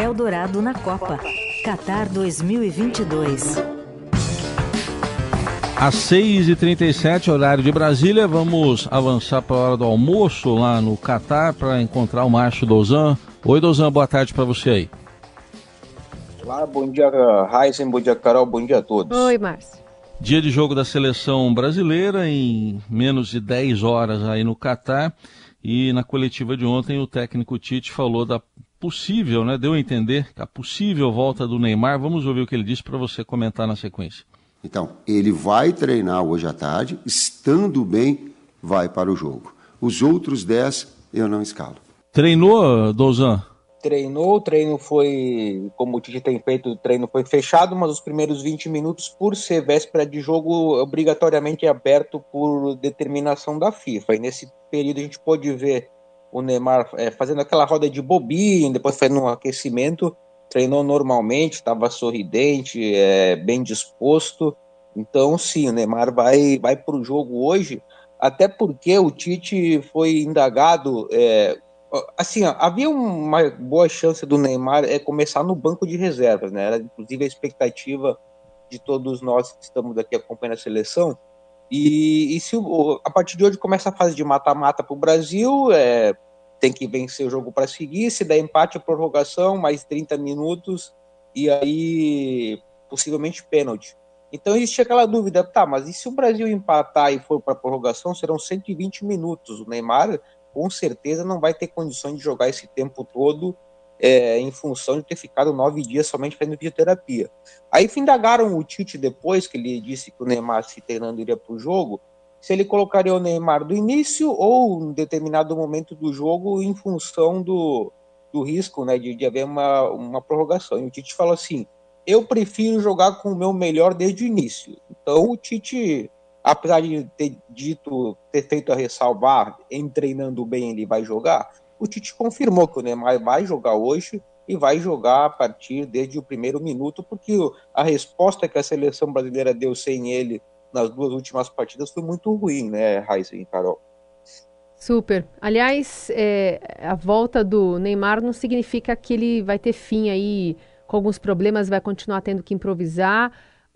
Eldorado na Copa. Qatar 2022. Às 6h37, horário de Brasília, vamos avançar para a hora do almoço lá no Catar para encontrar o Márcio Dozan. Oi, Dozan, boa tarde para você aí. Olá, bom dia, Heisen, bom dia, Carol, bom dia a todos. Oi, Márcio. Dia de jogo da seleção brasileira, em menos de 10 horas aí no Catar. E na coletiva de ontem, o técnico Tite falou da possível, né? Deu a entender a possível volta do Neymar. Vamos ouvir o que ele disse para você comentar na sequência. Então, ele vai treinar hoje à tarde, estando bem, vai para o jogo. Os outros 10 eu não escalo. Treinou, Dozan? treinou, o treino foi, como o Tite tem feito, o treino foi fechado, mas os primeiros 20 minutos, por ser véspera de jogo, obrigatoriamente aberto por determinação da FIFA. E nesse período a gente pôde ver o Neymar é, fazendo aquela roda de bobinho, depois fazendo um aquecimento, treinou normalmente, estava sorridente, é, bem disposto. Então, sim, o Neymar vai, vai para o jogo hoje, até porque o Tite foi indagado é, assim, havia uma boa chance do Neymar é começar no banco de reservas, né? Era inclusive a expectativa de todos nós que estamos aqui acompanhando a seleção. E, e se a partir de hoje começa a fase de mata-mata para o Brasil, é, tem que vencer o jogo para seguir. Se der empate, prorrogação, mais 30 minutos e aí possivelmente pênalti. Então existe aquela dúvida, tá, mas e se o Brasil empatar e for para prorrogação, serão 120 minutos. O Neymar com certeza não vai ter condições de jogar esse tempo todo é, em função de ter ficado nove dias somente fazendo fisioterapia. Aí indagaram o Tite depois, que ele disse que o Neymar se treinando iria para o jogo, se ele colocaria o Neymar do início ou em determinado momento do jogo em função do, do risco né, de, de haver uma, uma prorrogação. E o Tite falou assim, eu prefiro jogar com o meu melhor desde o início. Então o Tite apesar de ter dito, ter feito a ressalvar, em treinando bem ele vai jogar, o Tite confirmou que o Neymar vai jogar hoje e vai jogar a partir desde o primeiro minuto, porque a resposta que a seleção brasileira deu sem ele nas duas últimas partidas foi muito ruim, né, Raíssa e Carol? Super. Aliás, é, a volta do Neymar não significa que ele vai ter fim aí com alguns problemas, vai continuar tendo que improvisar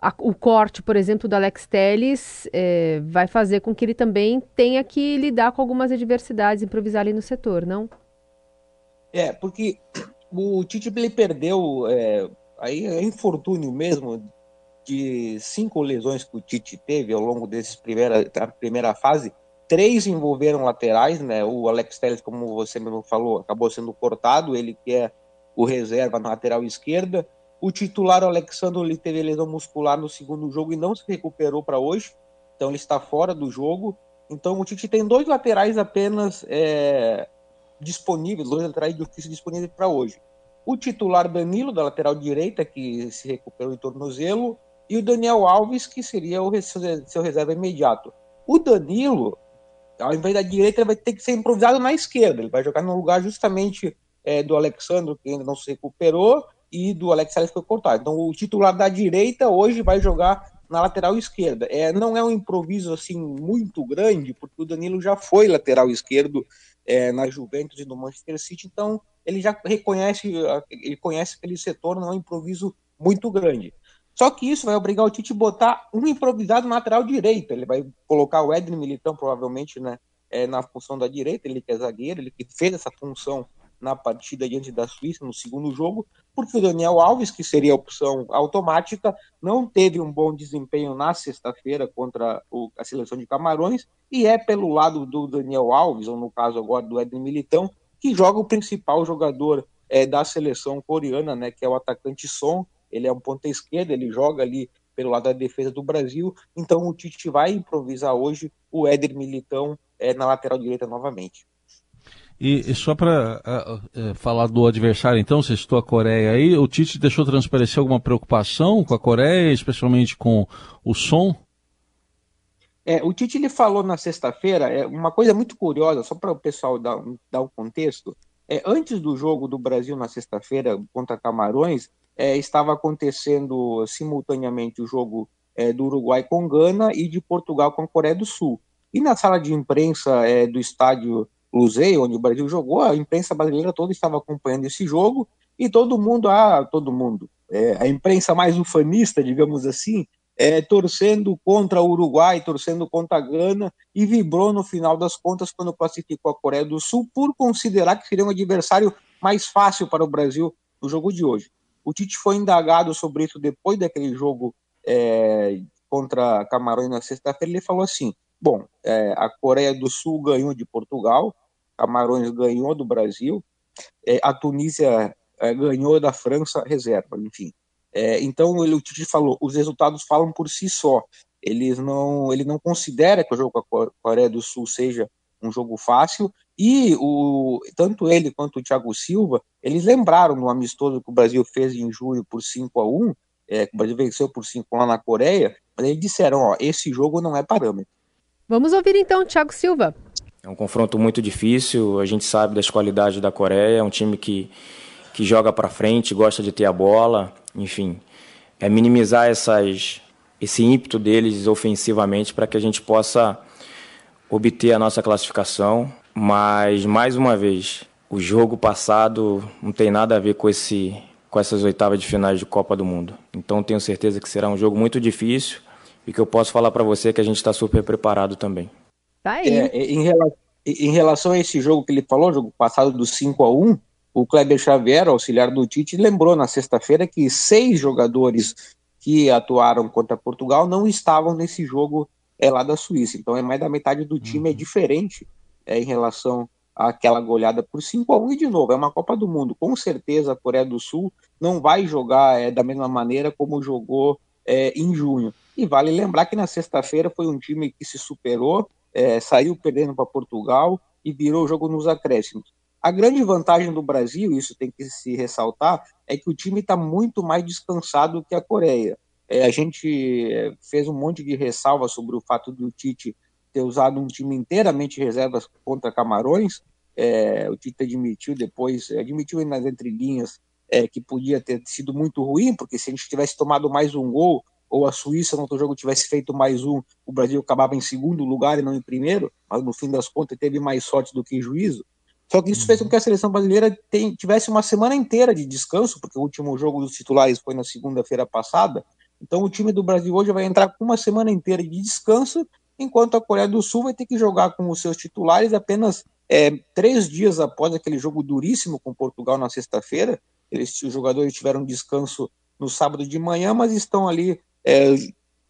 a, o corte, por exemplo, do Alex Telles é, vai fazer com que ele também tenha que lidar com algumas adversidades, improvisar ali no setor, não? É, porque o Tite ele perdeu, é, aí é infortúnio mesmo, de cinco lesões que o Tite teve ao longo dessa primeira, primeira fase, três envolveram laterais, né? O Alex Telles, como você mesmo falou, acabou sendo cortado, ele que é o reserva na lateral esquerda. O titular, o Alexandre, ele teve lesão muscular no segundo jogo e não se recuperou para hoje. Então ele está fora do jogo. Então o Tite tem dois laterais apenas é, disponíveis, dois laterais de ofício disponíveis para hoje. O titular Danilo, da lateral direita, que se recuperou em tornozelo, e o Daniel Alves, que seria o seu reserva imediato. O Danilo, ao invés da direita, vai ter que ser improvisado na esquerda. Ele vai jogar no lugar justamente é, do Alexandre, que ainda não se recuperou, e do Alex Telles foi cortado. Então o titular da direita hoje vai jogar na lateral esquerda. É, não é um improviso assim muito grande, porque o Danilo já foi lateral esquerdo é, na Juventus e no Manchester City, então ele já reconhece, ele conhece aquele setor, não é um improviso muito grande. Só que isso vai obrigar o Tite a botar um improvisado lateral direita. Ele vai colocar o Edno Militão, provavelmente, né, é, na função da direita, ele que é zagueiro, ele que fez essa função na partida diante da Suíça no segundo jogo, porque o Daniel Alves, que seria a opção automática, não teve um bom desempenho na sexta-feira contra o, a seleção de Camarões, e é pelo lado do Daniel Alves, ou no caso agora do Edwin Militão, que joga o principal jogador é, da seleção coreana, né, que é o atacante Son, ele é um ponta esquerda, ele joga ali pelo lado da defesa do Brasil, então o Tite vai improvisar hoje o Éder Militão é, na lateral direita novamente. E, e só para uh, uh, falar do adversário, então, você citou a Coreia aí, o Tite deixou transparecer alguma preocupação com a Coreia, especialmente com o som? É, o Tite ele falou na sexta-feira é, uma coisa muito curiosa, só para o pessoal dar, dar um contexto. É, antes do jogo do Brasil na sexta-feira contra Camarões, é, estava acontecendo simultaneamente o jogo é, do Uruguai com Gana e de Portugal com a Coreia do Sul. E na sala de imprensa é, do estádio Luseio, onde o Brasil jogou, a imprensa brasileira toda estava acompanhando esse jogo e todo mundo, ah, todo mundo, é, a imprensa mais ufanista, digamos assim, é, torcendo contra o Uruguai, torcendo contra a Gana, e vibrou no final das contas quando classificou a Coreia do Sul, por considerar que seria um adversário mais fácil para o Brasil no jogo de hoje. O Tite foi indagado sobre isso depois daquele jogo é, contra Camarões na sexta-feira. Ele falou assim: bom, é, a Coreia do Sul ganhou de Portugal, Camarões ganhou do Brasil, é, a Tunísia é, ganhou da França reserva, enfim. É, então ele, o Tite falou, os resultados falam por si só. Eles não, ele não considera que o jogo com a Coreia do Sul seja um jogo fácil e o, tanto ele quanto o Thiago Silva, eles lembraram no amistoso que o Brasil fez em julho por 5 a 1 é, que o Brasil venceu por 5 lá na Coreia, mas eles disseram, ó, esse jogo não é parâmetro. Vamos ouvir então o Thiago Silva. É um confronto muito difícil, a gente sabe das qualidades da Coreia, é um time que que joga para frente, gosta de ter a bola, enfim, é minimizar essas, esse ímpeto deles ofensivamente para que a gente possa obter a nossa classificação. Mas mais uma vez, o jogo passado não tem nada a ver com esse com essas oitavas de finais de Copa do Mundo. Então tenho certeza que será um jogo muito difícil e que eu posso falar para você que a gente está super preparado também. Tá aí. É, em, relação, em relação a esse jogo que ele falou, jogo passado do 5 a 1 o Kleber Xavier, auxiliar do Tite, lembrou na sexta-feira que seis jogadores que atuaram contra Portugal não estavam nesse jogo é, lá da Suíça. Então é mais da metade do time é uhum. diferente é, em relação àquela goleada por 5 a 1 e de novo, é uma Copa do Mundo. Com certeza a Coreia do Sul não vai jogar é, da mesma maneira como jogou é, em junho. E vale lembrar que na sexta-feira foi um time que se superou, é, saiu perdendo para Portugal e virou o jogo nos acréscimos. A grande vantagem do Brasil, isso tem que se ressaltar, é que o time está muito mais descansado que a Coreia. É, a gente é, fez um monte de ressalva sobre o fato do Tite ter usado um time inteiramente reservas contra Camarões. É, o Tite admitiu depois, admitiu nas entrelinhas é, que podia ter sido muito ruim, porque se a gente tivesse tomado mais um gol, ou a Suíça no outro jogo tivesse feito mais um, o Brasil acabava em segundo lugar e não em primeiro, mas no fim das contas teve mais sorte do que juízo. Só que isso fez com que a seleção brasileira tem, tivesse uma semana inteira de descanso, porque o último jogo dos titulares foi na segunda-feira passada. Então o time do Brasil hoje vai entrar com uma semana inteira de descanso, enquanto a Coreia do Sul vai ter que jogar com os seus titulares apenas é, três dias após aquele jogo duríssimo com Portugal na sexta-feira. Eles, os jogadores tiveram descanso no sábado de manhã, mas estão ali é,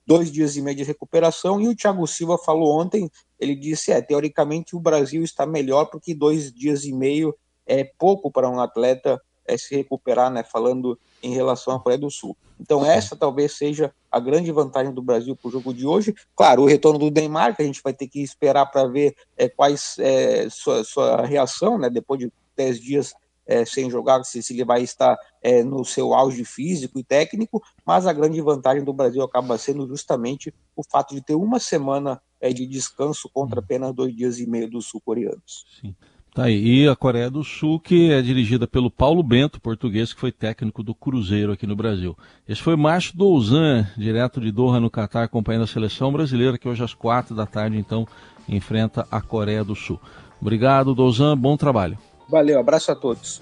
dois dias e meio de recuperação. E o Thiago Silva falou ontem, ele disse, é, teoricamente o Brasil está melhor porque dois dias e meio é pouco para um atleta é, se recuperar, né, falando em relação à Coreia do Sul. Então essa talvez seja a grande vantagem do Brasil para o jogo de hoje. Claro, o retorno do Neymar, que a gente vai ter que esperar para ver é, quais é, sua, sua reação, né, depois de dez dias é, sem jogar, se, se ele vai estar é, no seu auge físico e técnico, mas a grande vantagem do Brasil acaba sendo justamente o fato de ter uma semana é, de descanso contra apenas dois dias e meio dos sul-coreanos. Sim. Tá aí. E a Coreia do Sul, que é dirigida pelo Paulo Bento, português, que foi técnico do Cruzeiro aqui no Brasil. Esse foi Márcio Douzan, direto de Doha, no Catar, acompanhando a seleção brasileira, que hoje às quatro da tarde, então, enfrenta a Coreia do Sul. Obrigado, Douzan. Bom trabalho. Valeu, abraço a todos.